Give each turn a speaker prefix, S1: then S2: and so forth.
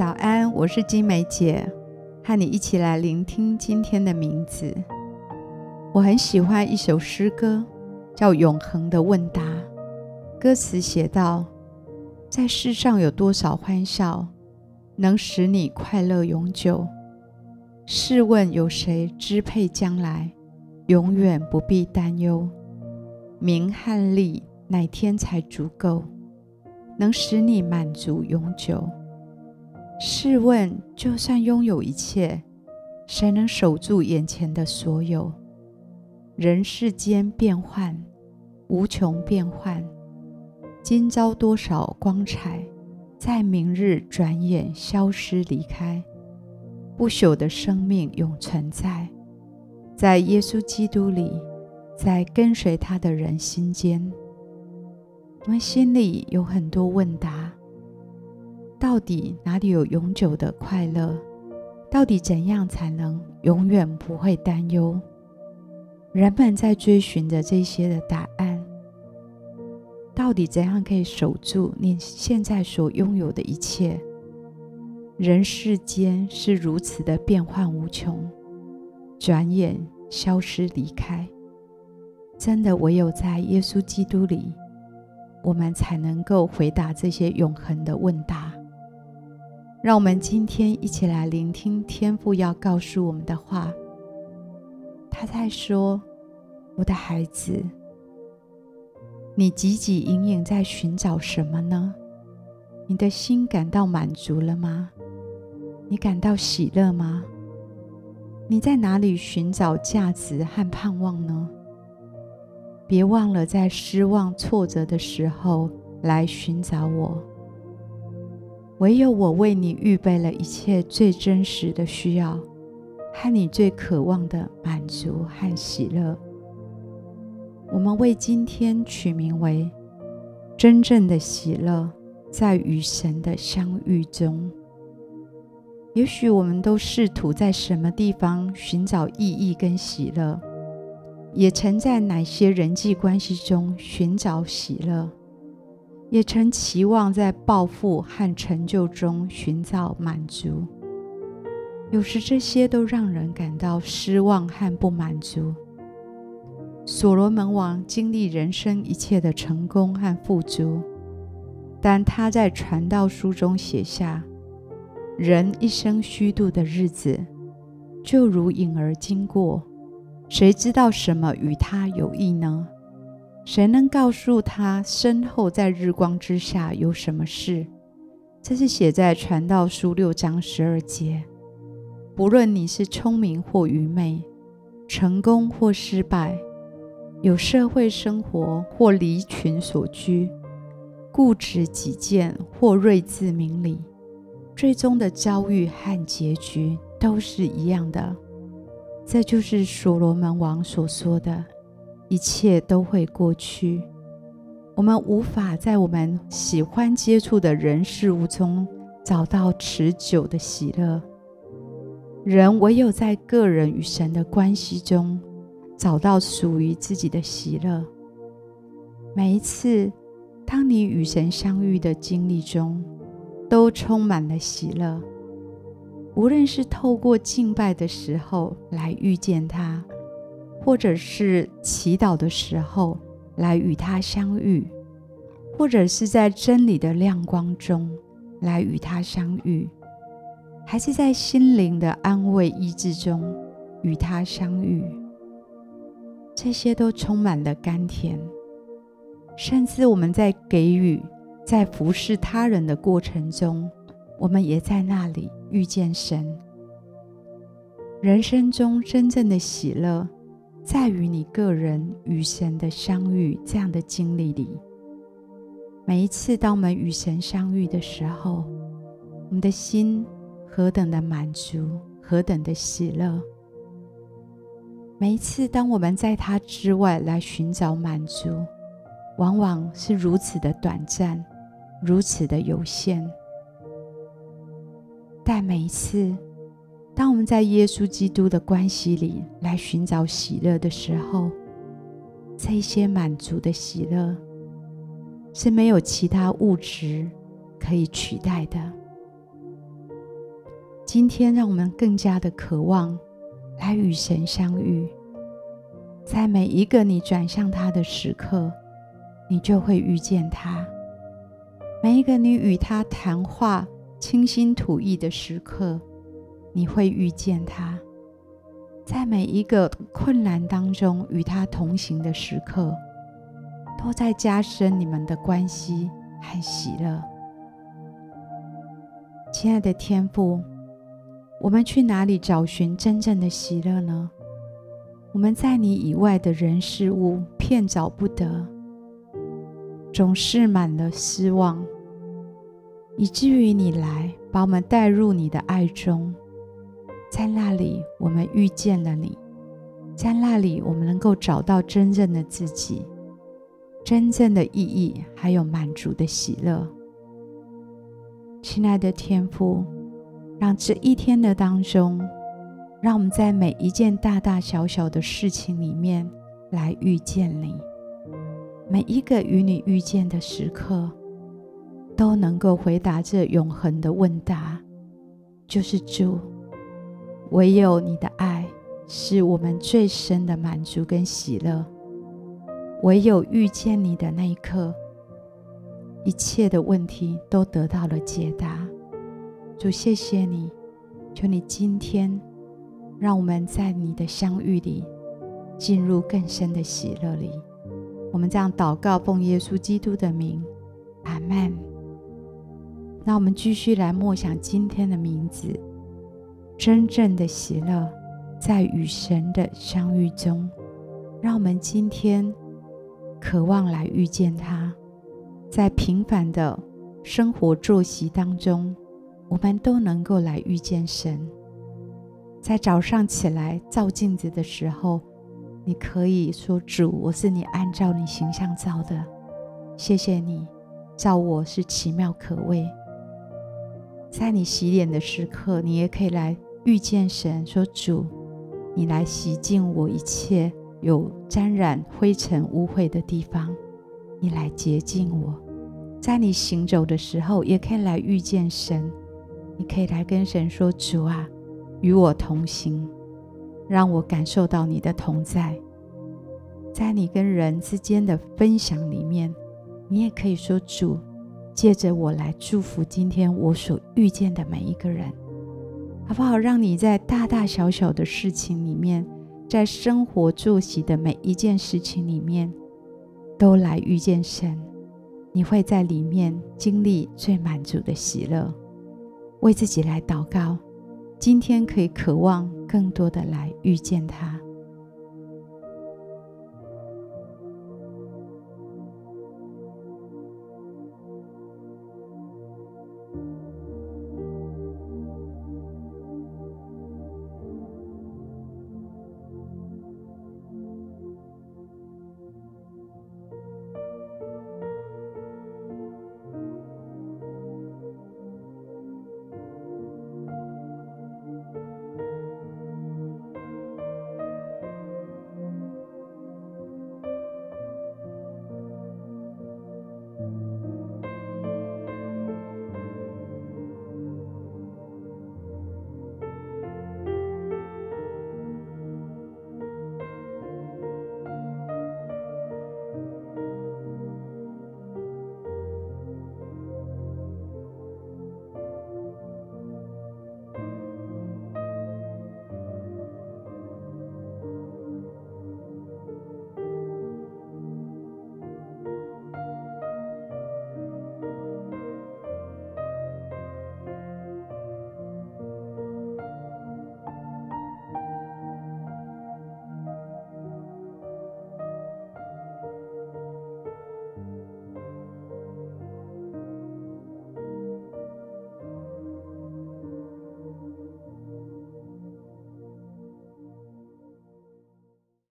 S1: 早安，我是金梅姐，和你一起来聆听今天的名字。我很喜欢一首诗歌，叫《永恒的问答》。歌词写道：在世上有多少欢笑，能使你快乐永久？试问有谁支配将来，永远不必担忧？名和利哪天才足够，能使你满足永久？试问，就算拥有一切，谁能守住眼前的所有？人世间变幻，无穷变幻。今朝多少光彩，在明日转眼消失离开。不朽的生命永存在，在耶稣基督里，在跟随他的人心间。我们心里有很多问答。到底哪里有永久的快乐？到底怎样才能永远不会担忧？人们在追寻着这些的答案。到底怎样可以守住你现在所拥有的一切？人世间是如此的变幻无穷，转眼消失离开。真的，唯有在耶稣基督里，我们才能够回答这些永恒的问答。让我们今天一起来聆听天父要告诉我们的话。他在说：“我的孩子，你汲汲营营在寻找什么呢？你的心感到满足了吗？你感到喜乐吗？你在哪里寻找价值和盼望呢？别忘了在失望挫折的时候来寻找我。”唯有我为你预备了一切最真实的需要，和你最渴望的满足和喜乐。我们为今天取名为“真正的喜乐在与神的相遇中”。也许我们都试图在什么地方寻找意义跟喜乐，也曾在哪些人际关系中寻找喜乐。也曾期望在抱负和成就中寻找满足，有时这些都让人感到失望和不满足。所罗门王经历人生一切的成功和富足，但他在传道书中写下：“人一生虚度的日子，就如影儿经过，谁知道什么与他有益呢？”谁能告诉他身后在日光之下有什么事？这是写在传道书六章十二节。不论你是聪明或愚昧，成功或失败，有社会生活或离群所居，固执己见或睿智明理，最终的遭遇和结局都是一样的。这就是所罗门王所说的。一切都会过去，我们无法在我们喜欢接触的人事物中找到持久的喜乐。人唯有在个人与神的关系中找到属于自己的喜乐。每一次，当你与神相遇的经历中，都充满了喜乐。无论是透过敬拜的时候来遇见他。或者是祈祷的时候来与他相遇，或者是在真理的亮光中来与他相遇，还是在心灵的安慰医治中与他相遇，这些都充满了甘甜。甚至我们在给予、在服侍他人的过程中，我们也在那里遇见神。人生中真正的喜乐。在于你个人与神的相遇这样的经历里，每一次当我们与神相遇的时候，我们的心何等的满足，何等的喜乐。每一次当我们在他之外来寻找满足，往往是如此的短暂，如此的有限。但每一次，当我们在耶稣基督的关系里来寻找喜乐的时候，这些满足的喜乐是没有其他物质可以取代的。今天让我们更加的渴望来与神相遇。在每一个你转向他的时刻，你就会遇见他；每一个你与他谈话、倾心吐意的时刻，你会遇见他；在每一个困难当中与他同行的时刻，都在加深你们的关系和喜乐。亲爱的天父，我们去哪里找寻真正的喜乐呢？我们在你以外的人事物片找不得，总是满了失望，以至于你来把我们带入你的爱中，在那里我们遇见了你，在那里我们能够找到真正的自己，真正的意义，还有满足的喜乐。亲爱的天父，让这一天的当中，让我们在每一件大大小小的事情里面来遇见你。每一个与你遇见的时刻，都能够回答这永恒的问答，就是主，唯有你的爱是我们最深的满足跟喜乐。唯有遇见你的那一刻，一切的问题都得到了解答。主，谢谢你，求你今天让我们在你的相遇里进入更深的喜乐里。我们这样祷告，奉耶稣基督的名，阿门。那我们继续来默想今天的名字：真正的喜乐在与神的相遇中。让我们今天渴望来遇见他。在平凡的生活作息当中，我们都能够来遇见神。在早上起来照镜子的时候，你可以说：“主，我是你按照你形象造的，谢谢你造我是奇妙可畏。”在你洗脸的时刻，你也可以来遇见神，说：“主，你来洗净我一切有沾染灰尘污秽的地方。”你来洁净我，在你行走的时候，也可以来遇见神。你可以来跟神说：“主啊，与我同行，让我感受到你的同在。”在你跟人之间的分享里面，你也可以说：“主，借着我来祝福今天我所遇见的每一个人，好不好？”让你在大大小小的事情里面，在生活作息的每一件事情里面。都来遇见神，你会在里面经历最满足的喜乐。为自己来祷告，今天可以渴望更多的来遇见他。